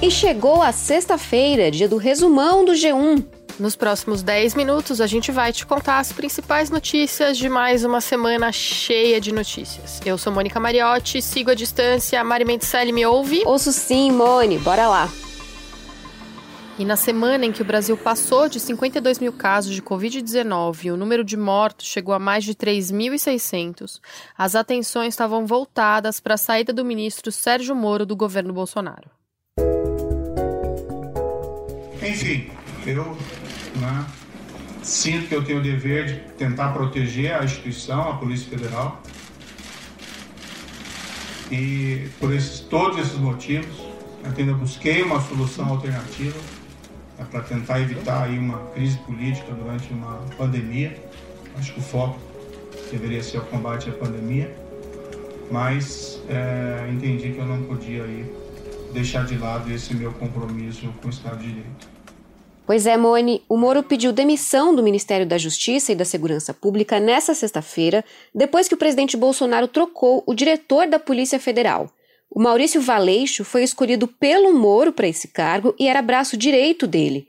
E chegou a sexta-feira, dia do resumão do G1. Nos próximos 10 minutos, a gente vai te contar as principais notícias de mais uma semana cheia de notícias. Eu sou Mônica Mariotti, sigo a distância. A Mari Mendicelli me ouve? Ouço sim, Mone, bora lá. E na semana em que o Brasil passou de 52 mil casos de Covid-19 e o número de mortos chegou a mais de 3.600, as atenções estavam voltadas para a saída do ministro Sérgio Moro do governo Bolsonaro. Enfim, eu né, sinto que eu tenho o dever de tentar proteger a instituição, a Polícia Federal. E por esses, todos esses motivos, ainda busquei uma solução alternativa é para tentar evitar aí uma crise política durante uma pandemia. Acho que o foco deveria ser o combate à pandemia, mas é, entendi que eu não podia aí deixar de lado esse meu compromisso com o Estado de Direito. Pois é, Mone, o Moro pediu demissão do Ministério da Justiça e da Segurança Pública nesta sexta-feira, depois que o presidente Bolsonaro trocou o diretor da Polícia Federal. O Maurício Valeixo foi escolhido pelo Moro para esse cargo e era braço direito dele.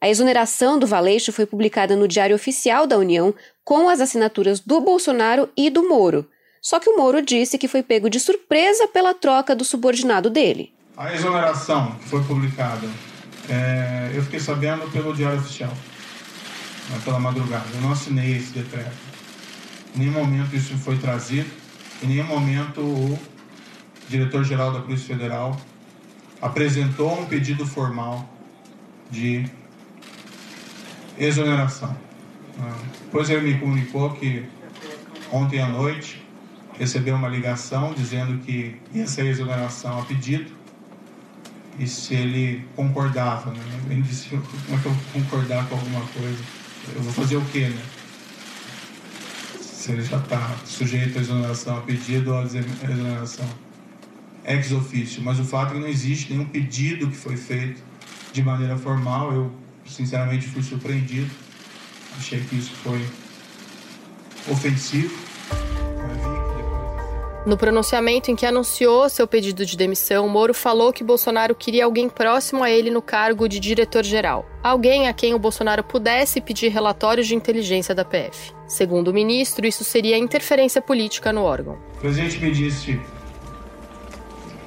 A exoneração do Valeixo foi publicada no Diário Oficial da União com as assinaturas do Bolsonaro e do Moro. Só que o Moro disse que foi pego de surpresa pela troca do subordinado dele. A exoneração que foi publicada, é, eu fiquei sabendo pelo Diário Oficial, né, pela madrugada. Eu não assinei esse decreto. Em nenhum momento isso foi trazido, em nenhum momento o diretor-geral da Polícia Federal, apresentou um pedido formal de exoneração. Depois ele me comunicou que ontem à noite recebeu uma ligação dizendo que ia ser exoneração a pedido e se ele concordava. Né? Ele disse, como é que eu vou concordar com alguma coisa? Eu vou fazer o quê, né? Se ele já está sujeito à exoneração a pedido ou à exoneração ex officio, mas o fato é que não existe nenhum pedido que foi feito de maneira formal. Eu, sinceramente, fui surpreendido. Achei que isso foi ofensivo. No pronunciamento em que anunciou seu pedido de demissão, Moro falou que Bolsonaro queria alguém próximo a ele no cargo de diretor-geral. Alguém a quem o Bolsonaro pudesse pedir relatórios de inteligência da PF. Segundo o ministro, isso seria interferência política no órgão. O presidente me disse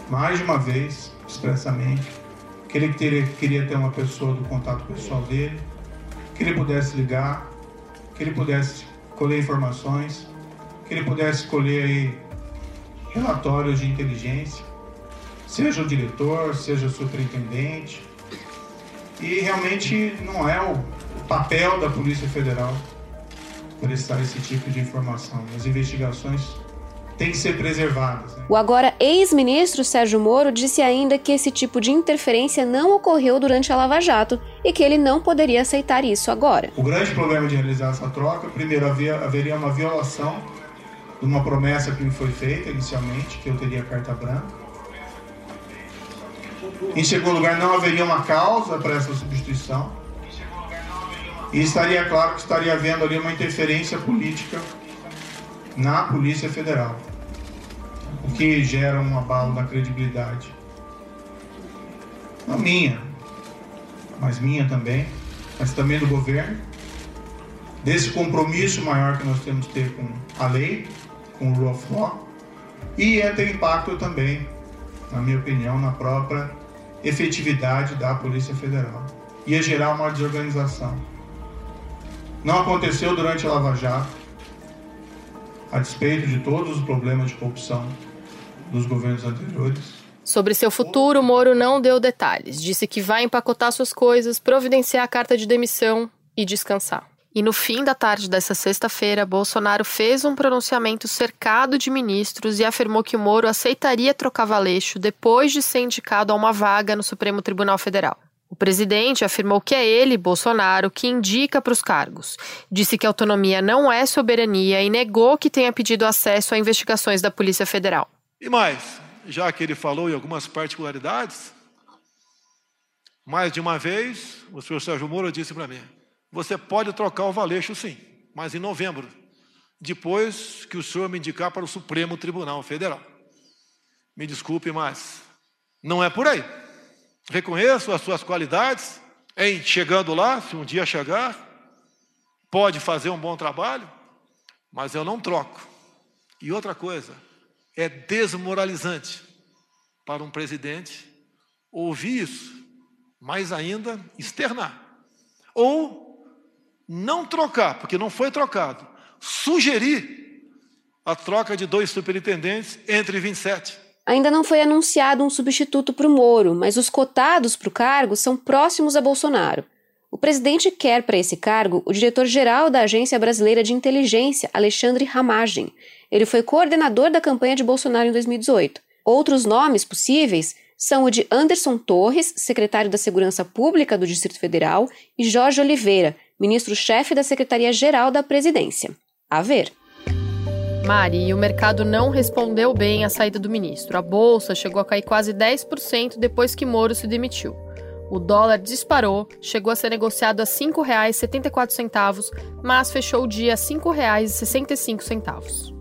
mais de uma vez, expressamente, que ele teria, queria ter uma pessoa do contato pessoal dele, que ele pudesse ligar, que ele pudesse colher informações, que ele pudesse colher aí relatórios de inteligência, seja o diretor, seja o superintendente. E realmente não é o papel da Polícia Federal prestar esse tipo de informação. As investigações têm que ser preservadas. Né? O agora ex-ministro Sérgio Moro disse ainda que esse tipo de interferência não ocorreu durante a Lava Jato e que ele não poderia aceitar isso agora. O grande problema de realizar essa troca, primeiro, havia, haveria uma violação de uma promessa que me foi feita inicialmente, que eu teria carta branca. Em segundo lugar, não haveria uma causa para essa substituição. E estaria claro que estaria havendo ali uma interferência política na Polícia Federal, o que gera um abalo na credibilidade. Não minha, mas minha também, mas também do governo, desse compromisso maior que nós temos que ter com a lei, com rule of law, e é ter impacto também, na minha opinião, na própria efetividade da Polícia Federal. Ia gerar uma desorganização. Não aconteceu durante a Lava Jato, a despeito de todos os problemas de corrupção dos governos anteriores. Sobre seu futuro, Moro não deu detalhes. Disse que vai empacotar suas coisas, providenciar a carta de demissão e descansar. E no fim da tarde dessa sexta-feira, Bolsonaro fez um pronunciamento cercado de ministros e afirmou que o Moro aceitaria trocar Valeixo depois de ser indicado a uma vaga no Supremo Tribunal Federal. O presidente afirmou que é ele, Bolsonaro, que indica para os cargos. Disse que autonomia não é soberania e negou que tenha pedido acesso a investigações da Polícia Federal. E mais, já que ele falou em algumas particularidades, mais de uma vez, o senhor Sérgio Moro disse para mim: você pode trocar o Valeixo, sim, mas em novembro, depois que o senhor me indicar para o Supremo Tribunal Federal. Me desculpe, mas não é por aí. reconheço as suas qualidades em chegando lá, se um dia chegar, pode fazer um bom trabalho, mas eu não troco. E outra coisa, é desmoralizante para um presidente ouvir isso, mais ainda externar. Ou não trocar, porque não foi trocado, sugerir a troca de dois superintendentes entre 27. Ainda não foi anunciado um substituto para o Moro, mas os cotados para o cargo são próximos a Bolsonaro. O presidente quer para esse cargo o diretor-geral da Agência Brasileira de Inteligência, Alexandre Ramagem. Ele foi coordenador da campanha de Bolsonaro em 2018. Outros nomes possíveis são o de Anderson Torres, secretário da Segurança Pública do Distrito Federal, e Jorge Oliveira, ministro-chefe da Secretaria-Geral da Presidência. A ver. Mari, o mercado não respondeu bem à saída do ministro. A bolsa chegou a cair quase 10% depois que Moro se demitiu. O dólar disparou, chegou a ser negociado a R$ 5,74, mas fechou o dia a R$ 5,65.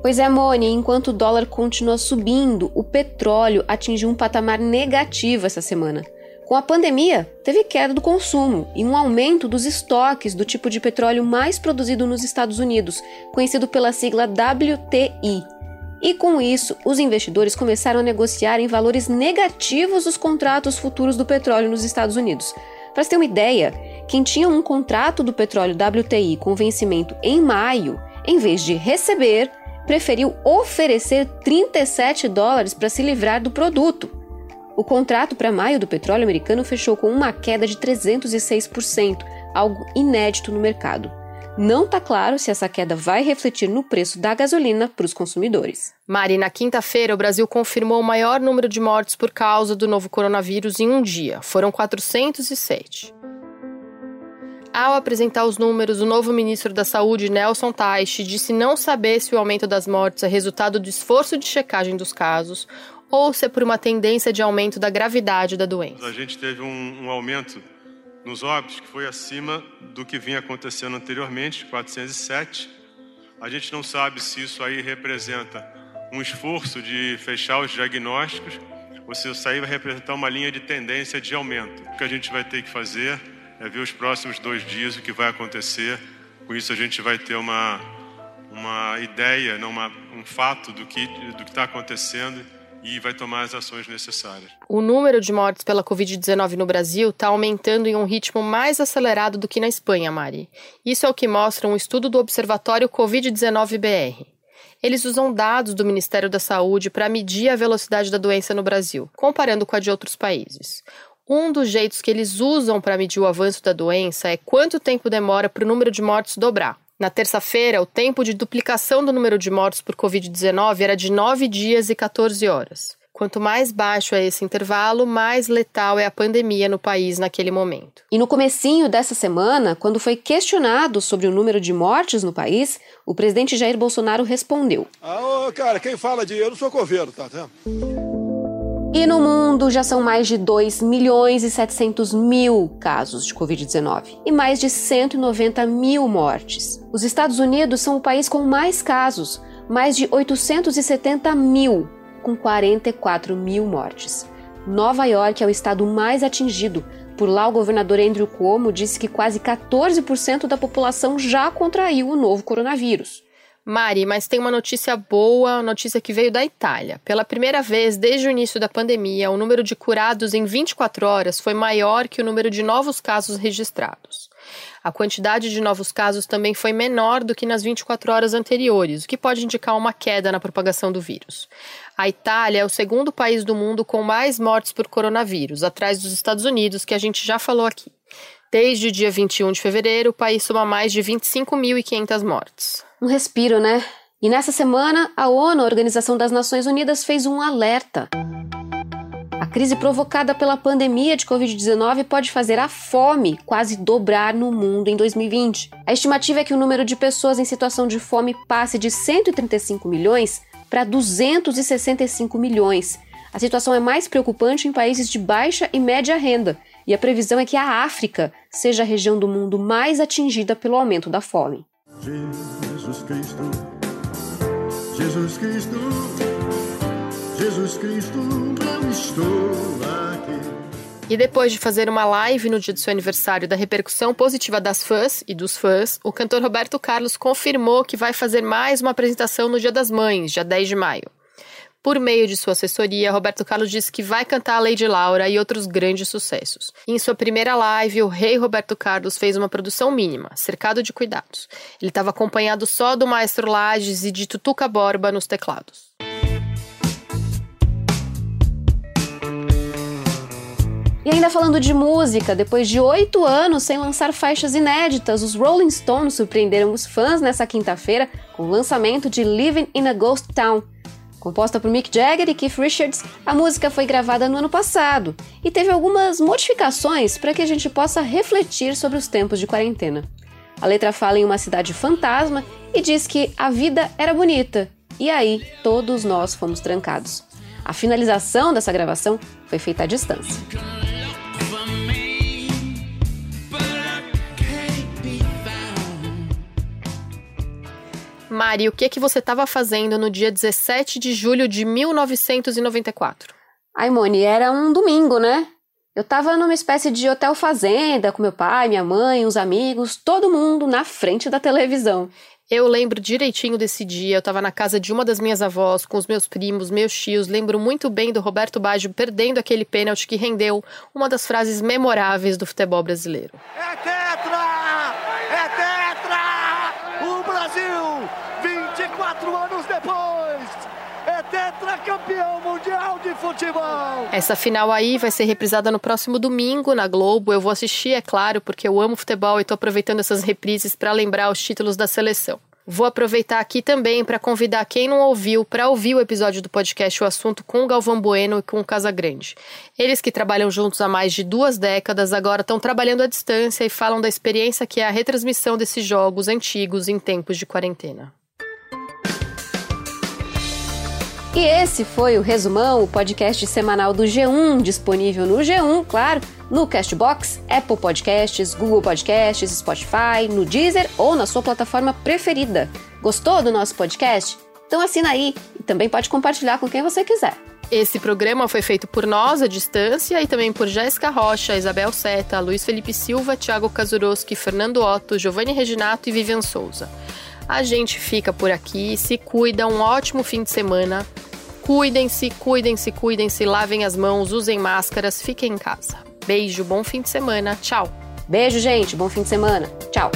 Pois é, Moni, enquanto o dólar continua subindo, o petróleo atingiu um patamar negativo essa semana. Com a pandemia, teve queda do consumo e um aumento dos estoques do tipo de petróleo mais produzido nos Estados Unidos, conhecido pela sigla WTI. E com isso, os investidores começaram a negociar em valores negativos os contratos futuros do petróleo nos Estados Unidos. Para ter uma ideia, quem tinha um contrato do petróleo WTI com vencimento em maio, em vez de receber, preferiu oferecer 37 dólares para se livrar do produto. O contrato para maio do petróleo americano fechou com uma queda de 306%, algo inédito no mercado. Não está claro se essa queda vai refletir no preço da gasolina para os consumidores. Mari, na quinta-feira, o Brasil confirmou o maior número de mortes por causa do novo coronavírus em um dia. Foram 407. Ao apresentar os números, o novo ministro da Saúde, Nelson Teich, disse não saber se o aumento das mortes é resultado do esforço de checagem dos casos ou se é por uma tendência de aumento da gravidade da doença. A gente teve um, um aumento nos óbitos que foi acima do que vinha acontecendo anteriormente, 407. A gente não sabe se isso aí representa um esforço de fechar os diagnósticos ou se isso aí vai representar uma linha de tendência de aumento. O que a gente vai ter que fazer é ver os próximos dois dias o que vai acontecer. Com isso a gente vai ter uma, uma ideia, não uma, um fato do que do está acontecendo e vai tomar as ações necessárias. O número de mortes pela Covid-19 no Brasil está aumentando em um ritmo mais acelerado do que na Espanha, Mari. Isso é o que mostra um estudo do Observatório Covid-19 BR. Eles usam dados do Ministério da Saúde para medir a velocidade da doença no Brasil, comparando com a de outros países. Um dos jeitos que eles usam para medir o avanço da doença é quanto tempo demora para o número de mortes dobrar. Na terça-feira, o tempo de duplicação do número de mortos por Covid-19 era de 9 dias e 14 horas. Quanto mais baixo é esse intervalo, mais letal é a pandemia no país naquele momento. E no comecinho dessa semana, quando foi questionado sobre o número de mortes no país, o presidente Jair Bolsonaro respondeu: Ah, cara, quem fala de eu não sou coveiro, tá vendo? E no mundo já são mais de 2 milhões e 700 mil casos de Covid-19 e mais de 190 mil mortes. Os Estados Unidos são o país com mais casos, mais de 870 mil, com 44 mil mortes. Nova York é o estado mais atingido. Por lá, o governador Andrew Cuomo disse que quase 14% da população já contraiu o novo coronavírus. Mari, mas tem uma notícia boa, notícia que veio da Itália. Pela primeira vez desde o início da pandemia, o número de curados em 24 horas foi maior que o número de novos casos registrados. A quantidade de novos casos também foi menor do que nas 24 horas anteriores, o que pode indicar uma queda na propagação do vírus. A Itália é o segundo país do mundo com mais mortes por coronavírus, atrás dos Estados Unidos, que a gente já falou aqui. Desde o dia 21 de fevereiro, o país soma mais de 25.500 mortes. Um respiro, né? E nessa semana, a ONU, a Organização das Nações Unidas, fez um alerta. A crise provocada pela pandemia de Covid-19 pode fazer a fome quase dobrar no mundo em 2020. A estimativa é que o número de pessoas em situação de fome passe de 135 milhões para 265 milhões. A situação é mais preocupante em países de baixa e média renda, e a previsão é que a África seja a região do mundo mais atingida pelo aumento da fome. Jesus Cristo, Jesus Cristo, Jesus Cristo, eu estou aqui. E depois de fazer uma live no dia do seu aniversário da repercussão positiva das fãs e dos fãs, o cantor Roberto Carlos confirmou que vai fazer mais uma apresentação no Dia das Mães, dia 10 de maio. Por meio de sua assessoria, Roberto Carlos disse que vai cantar a Lady Laura e outros grandes sucessos. Em sua primeira live, o rei Roberto Carlos fez uma produção mínima, cercado de cuidados. Ele estava acompanhado só do maestro Lages e de Tutuca Borba nos teclados. E ainda falando de música, depois de oito anos sem lançar faixas inéditas, os Rolling Stones surpreenderam os fãs nessa quinta-feira com o lançamento de Living in a Ghost Town. Composta por Mick Jagger e Keith Richards, a música foi gravada no ano passado e teve algumas modificações para que a gente possa refletir sobre os tempos de quarentena. A letra fala em uma cidade fantasma e diz que a vida era bonita e aí todos nós fomos trancados. A finalização dessa gravação foi feita à distância. Mari, o que, que você estava fazendo no dia 17 de julho de 1994? Ai, Moni, era um domingo, né? Eu estava numa espécie de hotel fazenda com meu pai, minha mãe, uns amigos, todo mundo na frente da televisão. Eu lembro direitinho desse dia. Eu estava na casa de uma das minhas avós, com os meus primos, meus tios. Lembro muito bem do Roberto Baggio perdendo aquele pênalti que rendeu uma das frases memoráveis do futebol brasileiro. É tetra! O Brasil 24 anos depois, é tetracampeão mundial de futebol. Essa final aí vai ser reprisada no próximo domingo na Globo. Eu vou assistir, é claro, porque eu amo futebol e tô aproveitando essas reprises para lembrar os títulos da seleção. Vou aproveitar aqui também para convidar quem não ouviu para ouvir o episódio do podcast O Assunto com o Galvão Bueno e com o Casagrande. Eles que trabalham juntos há mais de duas décadas agora estão trabalhando à distância e falam da experiência que é a retransmissão desses jogos antigos em tempos de quarentena. E esse foi o Resumão, o podcast semanal do G1, disponível no G1, claro, no Castbox, Apple Podcasts, Google Podcasts, Spotify, no Deezer ou na sua plataforma preferida. Gostou do nosso podcast? Então assina aí e também pode compartilhar com quem você quiser. Esse programa foi feito por nós à distância e também por Jéssica Rocha, Isabel Seta, Luiz Felipe Silva, Thiago Kazuroski, Fernando Otto, Giovanni Reginato e Vivian Souza. A gente fica por aqui, se cuida, um ótimo fim de semana. Cuidem-se, cuidem-se, cuidem-se, lavem as mãos, usem máscaras, fiquem em casa. Beijo, bom fim de semana, tchau. Beijo, gente, bom fim de semana. Tchau.